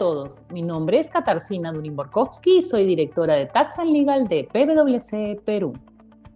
todos, mi nombre es Katarzyna Durin-Borkowski y soy directora de Tax and Legal de PwC Perú.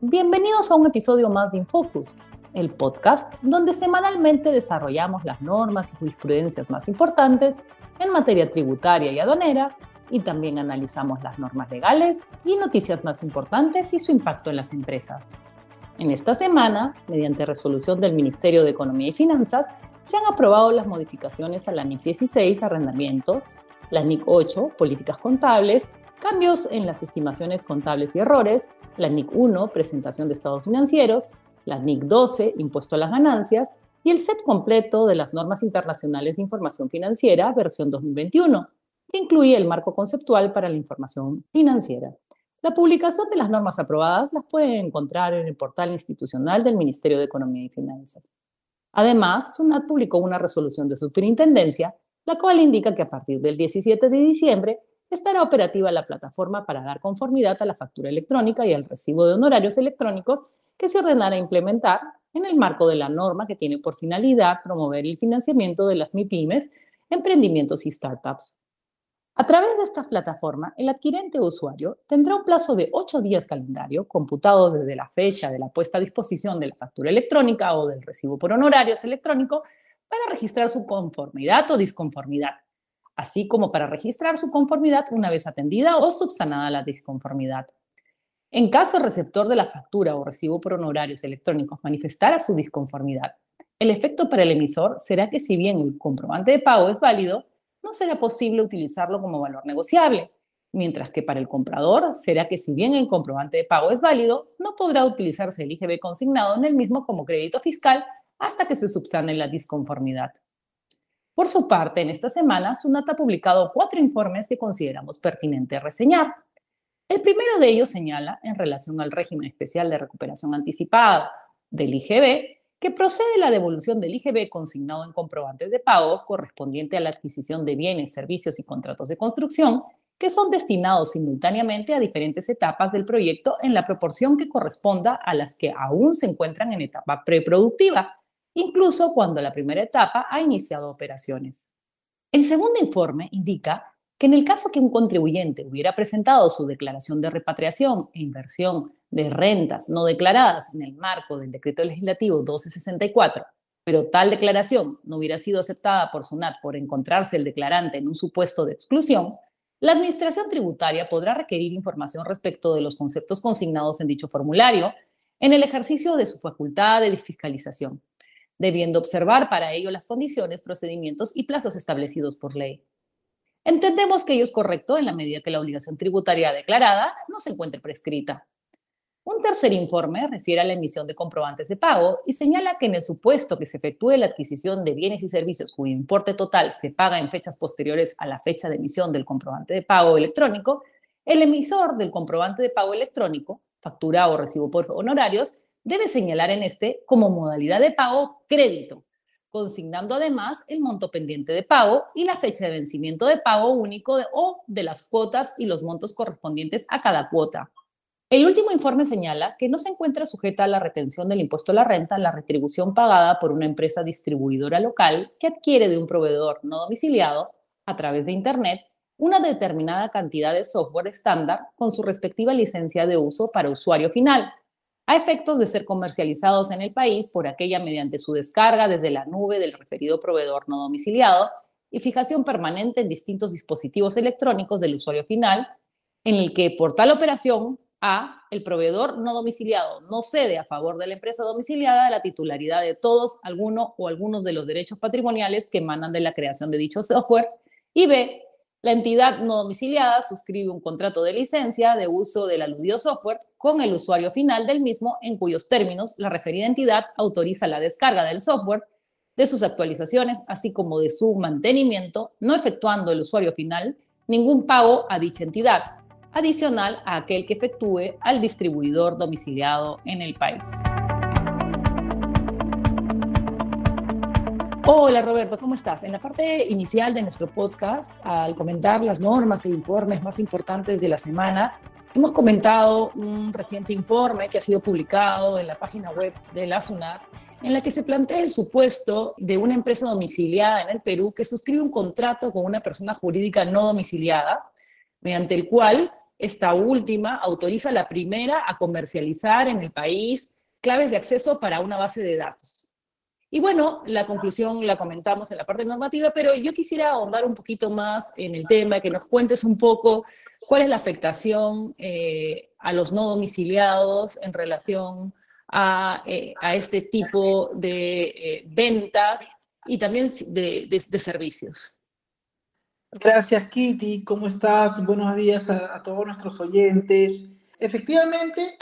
Bienvenidos a un episodio más de Infocus, el podcast donde semanalmente desarrollamos las normas y jurisprudencias más importantes en materia tributaria y aduanera y también analizamos las normas legales y noticias más importantes y su impacto en las empresas. En esta semana, mediante resolución del Ministerio de Economía y Finanzas, se han aprobado las modificaciones a la NIC 16, arrendamientos, la NIC 8, políticas contables, cambios en las estimaciones contables y errores, la NIC 1, presentación de estados financieros, la NIC 12, impuesto a las ganancias, y el set completo de las normas internacionales de información financiera, versión 2021, que incluye el marco conceptual para la información financiera. La publicación de las normas aprobadas las pueden encontrar en el portal institucional del Ministerio de Economía y Finanzas. Además, SUNAT publicó una resolución de superintendencia, la cual indica que a partir del 17 de diciembre estará operativa la plataforma para dar conformidad a la factura electrónica y al recibo de honorarios electrónicos que se ordenará implementar en el marco de la norma que tiene por finalidad promover el financiamiento de las MIPIMES, emprendimientos y startups. A través de esta plataforma, el adquirente usuario tendrá un plazo de ocho días calendario, computados desde la fecha de la puesta a disposición de la factura electrónica o del recibo por honorarios electrónico, para registrar su conformidad o disconformidad, así como para registrar su conformidad una vez atendida o subsanada la disconformidad. En caso receptor de la factura o recibo por honorarios electrónicos manifestara su disconformidad, el efecto para el emisor será que si bien el comprobante de pago es válido, no será posible utilizarlo como valor negociable, mientras que para el comprador será que si bien el comprobante de pago es válido, no podrá utilizarse el IGB consignado en el mismo como crédito fiscal hasta que se subsane la disconformidad. Por su parte, en esta semana, SUNAT ha publicado cuatro informes que consideramos pertinente reseñar. El primero de ellos señala, en relación al régimen especial de recuperación anticipada del IGB, que procede la devolución del IGB consignado en comprobantes de pago correspondiente a la adquisición de bienes, servicios y contratos de construcción que son destinados simultáneamente a diferentes etapas del proyecto en la proporción que corresponda a las que aún se encuentran en etapa preproductiva, incluso cuando la primera etapa ha iniciado operaciones. El segundo informe indica que en el caso que un contribuyente hubiera presentado su declaración de repatriación e inversión de rentas no declaradas en el marco del decreto legislativo 1264, pero tal declaración no hubiera sido aceptada por SUNAT por encontrarse el declarante en un supuesto de exclusión, la Administración Tributaria podrá requerir información respecto de los conceptos consignados en dicho formulario en el ejercicio de su facultad de fiscalización, debiendo observar para ello las condiciones, procedimientos y plazos establecidos por ley. Entendemos que ello es correcto en la medida que la obligación tributaria declarada no se encuentre prescrita. Un tercer informe refiere a la emisión de comprobantes de pago y señala que en el supuesto que se efectúe la adquisición de bienes y servicios cuyo importe total se paga en fechas posteriores a la fecha de emisión del comprobante de pago electrónico, el emisor del comprobante de pago electrónico, factura o recibo por honorarios, debe señalar en este como modalidad de pago crédito, consignando además el monto pendiente de pago y la fecha de vencimiento de pago único o de las cuotas y los montos correspondientes a cada cuota. El último informe señala que no se encuentra sujeta a la retención del impuesto a la renta la retribución pagada por una empresa distribuidora local que adquiere de un proveedor no domiciliado a través de Internet una determinada cantidad de software estándar con su respectiva licencia de uso para usuario final, a efectos de ser comercializados en el país por aquella mediante su descarga desde la nube del referido proveedor no domiciliado y fijación permanente en distintos dispositivos electrónicos del usuario final, en el que por tal operación a el proveedor no domiciliado. No cede a favor de la empresa domiciliada la titularidad de todos, alguno o algunos de los derechos patrimoniales que emanan de la creación de dicho software. Y B, la entidad no domiciliada suscribe un contrato de licencia de uso del aludido software con el usuario final del mismo, en cuyos términos la referida entidad autoriza la descarga del software, de sus actualizaciones, así como de su mantenimiento, no efectuando el usuario final ningún pago a dicha entidad, adicional a aquel que efectúe al distribuidor domiciliado en el país. Hola Roberto, ¿cómo estás? En la parte inicial de nuestro podcast, al comentar las normas e informes más importantes de la semana, hemos comentado un reciente informe que ha sido publicado en la página web de la SUNAT en la que se plantea el supuesto de una empresa domiciliada en el Perú que suscribe un contrato con una persona jurídica no domiciliada, mediante el cual esta última autoriza la primera a comercializar en el país claves de acceso para una base de datos. Y bueno, la conclusión la comentamos en la parte normativa, pero yo quisiera ahondar un poquito más en el tema, que nos cuentes un poco cuál es la afectación eh, a los no domiciliados en relación a, eh, este tipo de eh, ventas y también de, servicios. Gracias, Kitty. ¿Cómo estás? Buenos días a, a todos nuestros oyentes. Efectivamente,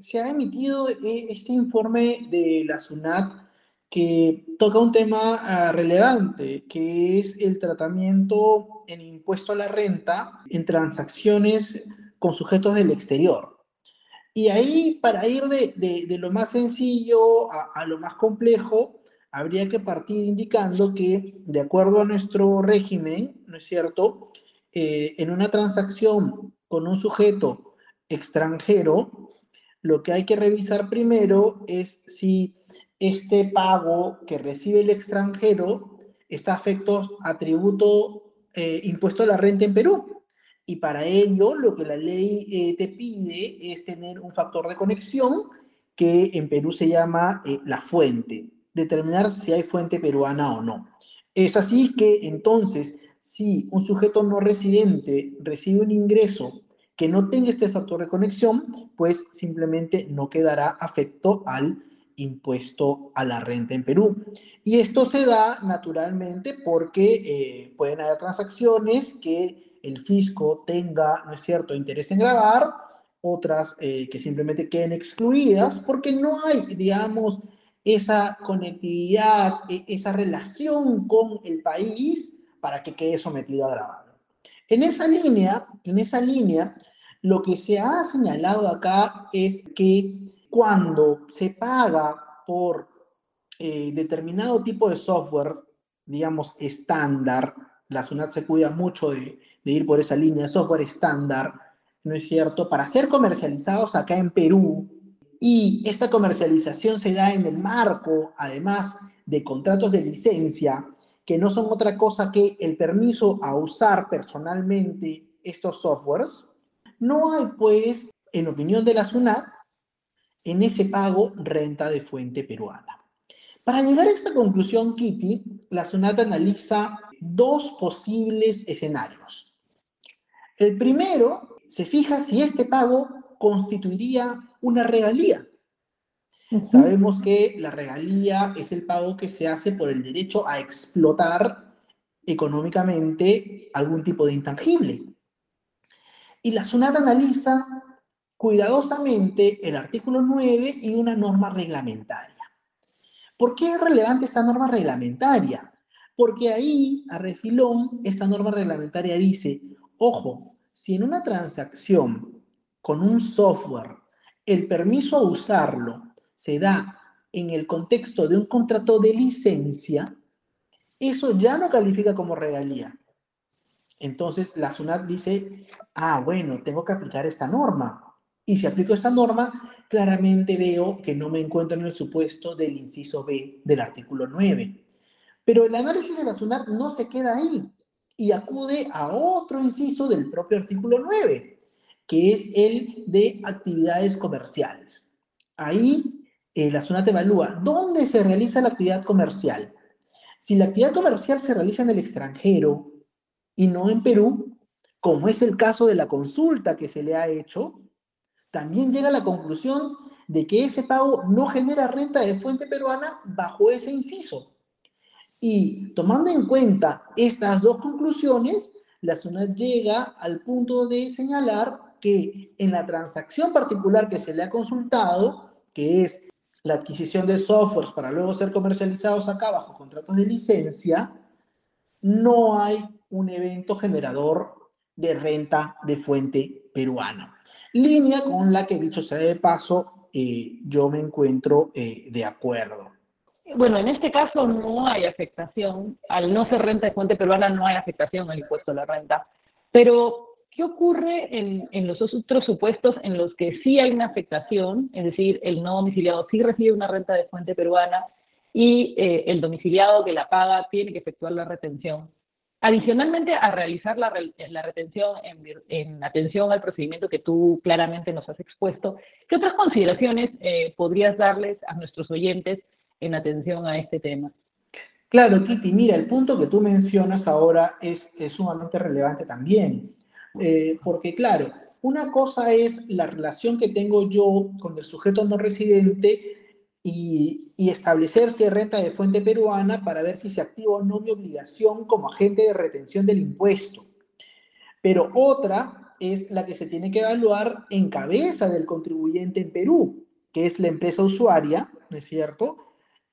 se ha emitido este informe de la SUNAT que toca un tema ah, relevante, que es el tratamiento en impuesto a la renta en transacciones con sujetos del exterior. Y ahí, para ir de, de, lo más sencillo a, a, lo más complejo, habría que partir indicando que, de acuerdo a nuestro régimen, ¿no es cierto?, eh, en una transacción con un sujeto extranjero, lo que hay que revisar primero es si este pago que recibe el extranjero está afecto a tributo eh, impuesto a la renta en Perú. Y para ello lo que la ley eh, te pide es tener un factor de conexión que en Perú se llama la fuente, determinar si hay fuente peruana o no. Es así que entonces, si un sujeto no residente recibe un ingreso que no tenga este factor de conexión, pues simplemente no quedará afecto al impuesto a la renta en Perú. Y esto se da naturalmente porque eh, pueden haber transacciones que el fisco tenga, ¿no es cierto?, interés en grabar, otras eh, que simplemente queden excluidas porque no hay, digamos, esa conectividad, e, esa relación con el país para que quede sometido a grabar. En esa línea, en esa línea, lo que se ha señalado acá es que cuando se paga por eh, determinado tipo de software, digamos, estándar, la SUNAT se cuida mucho de, de ir por esa línea software estándar, ¿no es cierto?, para ser comercializados acá en Perú, y esta comercialización se da en el marco, además, de contratos de licencia, que no son otra cosa que el permiso a usar personalmente estos softwares, no hay, pues, en opinión de la SUNAT, en ese pago renta de fuente peruana. Para llegar a esta conclusión, Kitty, la SUNAT analiza dos posibles escenarios. El primero se fija si este pago constituiría una regalía. Sabemos que la regalía es el pago que se hace por el derecho a explotar económicamente algún tipo de intangible. Y la SUNAT analiza cuidadosamente el artículo 9 y una norma reglamentaria. ¿Por qué es relevante esta norma reglamentaria? Porque ahí, a refilón, esta norma reglamentaria dice, ojo, si en una transacción con un software el permiso a usarlo se da en el contexto de un contrato de licencia, eso ya no califica como regalía. Entonces la SUNAT dice, ah, bueno, tengo que aplicar esta norma. Y si aplico esta norma, claramente veo que no me encuentro en el supuesto del inciso B del artículo 9. Pero el análisis de la SUNAT no se queda ahí y acude a otro inciso del propio artículo 9, que es el de actividades comerciales. Ahí eh, la SUNAT evalúa dónde se realiza la actividad comercial. Si la actividad comercial se realiza en el extranjero y no en Perú, como es el caso de la consulta que se le ha hecho, también llega a la conclusión de que ese pago no genera renta de fuente peruana bajo ese inciso. Y tomando en cuenta estas dos conclusiones, la SUNAT llega al punto de señalar que en la transacción particular que se le ha consultado, que es la adquisición de softwares para luego ser comercializados acá bajo contratos de licencia, no hay un evento generador de renta de fuente peruana. Línea con la que, dicho sea de paso, eh, yo me encuentro eh, de acuerdo. Bueno, en este caso no hay afectación, al no ser renta de fuente peruana no hay afectación al impuesto a la renta, pero ¿qué ocurre en, los otros supuestos en los que sí hay una afectación? Es decir, el no domiciliado sí recibe una renta de fuente peruana y eh, el domiciliado que la paga tiene que efectuar la retención. Adicionalmente a realizar la, retención en, en, atención al procedimiento que tú claramente nos has expuesto, ¿qué otras consideraciones eh, podrías darles a nuestros oyentes en atención a este tema? Claro, Kitty, mira, el punto que tú mencionas ahora es sumamente relevante también, eh, porque claro, una cosa es la relación que tengo yo con el sujeto no residente y, establecer si renta de fuente peruana para ver si se activa o no mi obligación como agente de retención del impuesto. Pero otra es la que se tiene que evaluar en cabeza del contribuyente en Perú, que es la empresa usuaria, ¿no es cierto?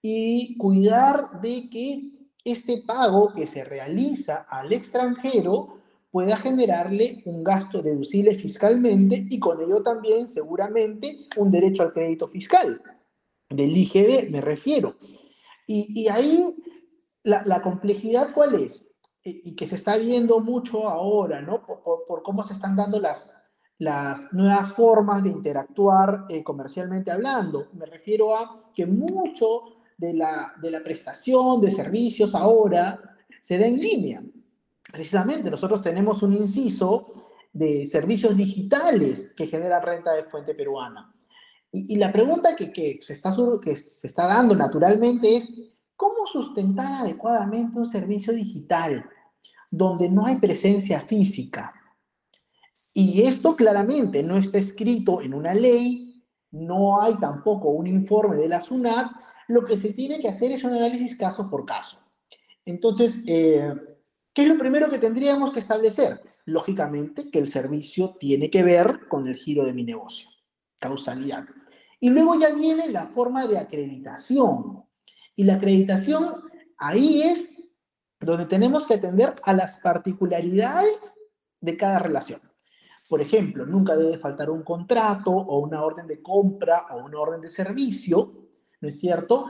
Y cuidar de que este pago que se realiza al extranjero pueda generarle un gasto deducible fiscalmente y con ello también seguramente un derecho al crédito fiscal del IGB, me refiero. Y, ahí la, complejidad cuál es, y que se está viendo mucho ahora, ¿no? Por, cómo se están dando las, las nuevas formas de interactuar eh, comercialmente hablando. Me refiero a que mucho de la, de la prestación de servicios ahora se da en línea. Precisamente, nosotros tenemos un inciso de servicios digitales que genera renta de fuente peruana. Y, la pregunta que, se está, que se está dando naturalmente es, ¿cómo sustentar adecuadamente un servicio digital donde no hay presencia física? Y esto claramente no está escrito en una ley, no hay tampoco un informe de la SUNAT, lo que se tiene que hacer es un análisis caso por caso. Entonces, eh, ¿qué es lo primero que tendríamos que establecer? Lógicamente que el servicio tiene que ver con el giro de mi negocio, causalidad. Y luego ya viene la forma de acreditación. Y la acreditación ahí es donde tenemos que atender a las particularidades de cada relación. Por ejemplo, nunca debe faltar un contrato o una orden de compra o una orden de servicio, ¿no es cierto?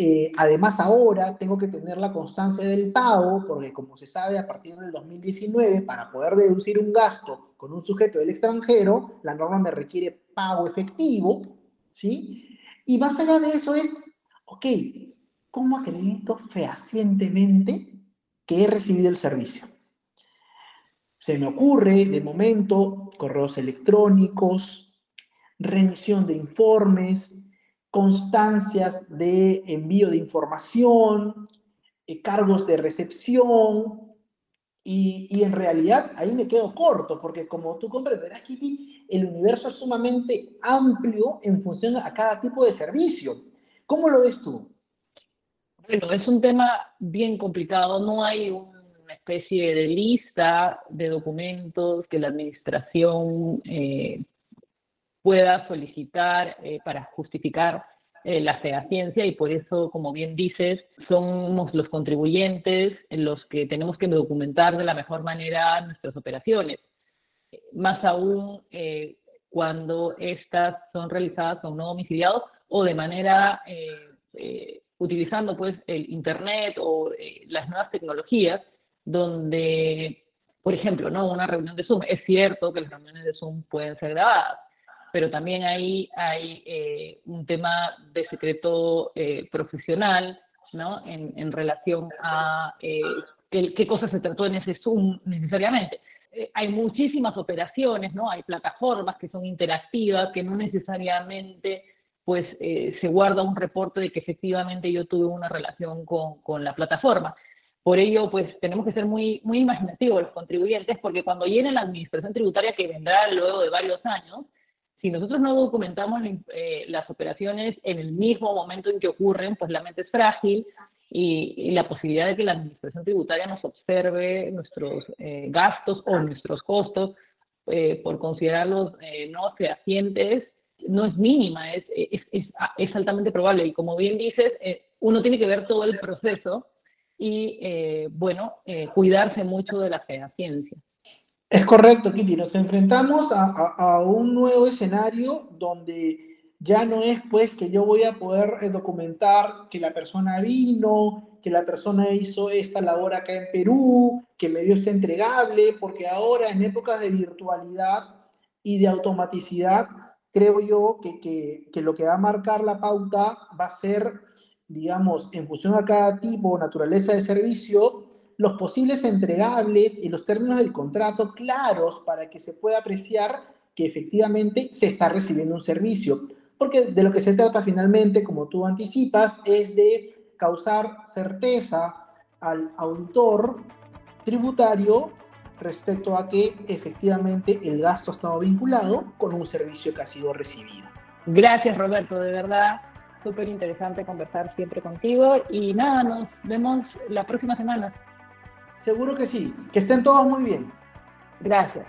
Eh, además, ahora tengo que tener la constancia del pago, porque como se sabe, a partir del 2019, para poder deducir un gasto con un sujeto del extranjero, la norma me requiere pago efectivo, ¿sí? Y más allá de eso es, ok, ¿cómo acredito fehacientemente que he recibido el servicio? Se me ocurre, de momento, correos electrónicos, remisión de informes, constancias de envío de información, eh, cargos de recepción, y, en realidad ahí me quedo corto, porque como tú comprenderás, Kitty, el universo es sumamente amplio en función a cada tipo de servicio. ¿Cómo lo ves tú? Bueno, es un tema bien complicado. No hay una especie de lista de documentos que la administración eh, pueda solicitar eh, para justificar eh, la ciencia y por eso, como bien dices, somos los contribuyentes los que tenemos que documentar de la mejor manera nuestras operaciones. Más aún eh, cuando estas son realizadas con no domiciliados o de manera eh, utilizando pues el internet o las nuevas tecnologías donde por ejemplo, ¿no? Una reunión de Zoom. Es cierto que las reuniones de Zoom pueden ser grabadas, pero también ahí hay eh, un tema de secreto eh, profesional, ¿no? En, relación a eh, qué, qué cosa se trató en ese Zoom necesariamente. hay muchísimas operaciones, ¿no? Hay plataformas que son interactivas, que no necesariamente pues se guarda un reporte de que efectivamente yo tuve una relación con, con la plataforma. Por ello, pues tenemos que ser muy, muy imaginativos los contribuyentes, porque cuando llegue la administración tributaria que vendrá luego de varios años, si nosotros no documentamos eh, las operaciones en el mismo momento en que ocurren, pues la mente es frágil y, la posibilidad de que la administración tributaria nos observe nuestros eh, gastos o nuestros costos eh, por considerarlos no fehacientes no es mínima, es, es, es, altamente probable. Y como bien dices, uno tiene que ver todo el proceso y, bueno, cuidarse mucho de la fehaciencia. Es correcto, Kitty. Nos enfrentamos a, un nuevo escenario donde ya no es pues que yo voy a poder eh, documentar que la persona vino, que la persona hizo esta labor acá en Perú, que me dio este entregable, porque ahora en épocas de virtualidad y de automaticidad, creo yo que, que lo que va a marcar la pauta va a ser digamos, en función a cada tipo naturaleza de servicio, los posibles entregables y los términos del contrato claros para que se pueda apreciar que efectivamente se está recibiendo un servicio. Porque de lo que se trata finalmente, como tú anticipas, es de causar certeza al autor tributario respecto a que efectivamente el gasto ha estado vinculado con un servicio que ha sido recibido. Gracias Roberto, de verdad, súper interesante conversar siempre contigo y nada, nos vemos la próxima semana. Seguro que sí, que estén todos muy bien. Gracias.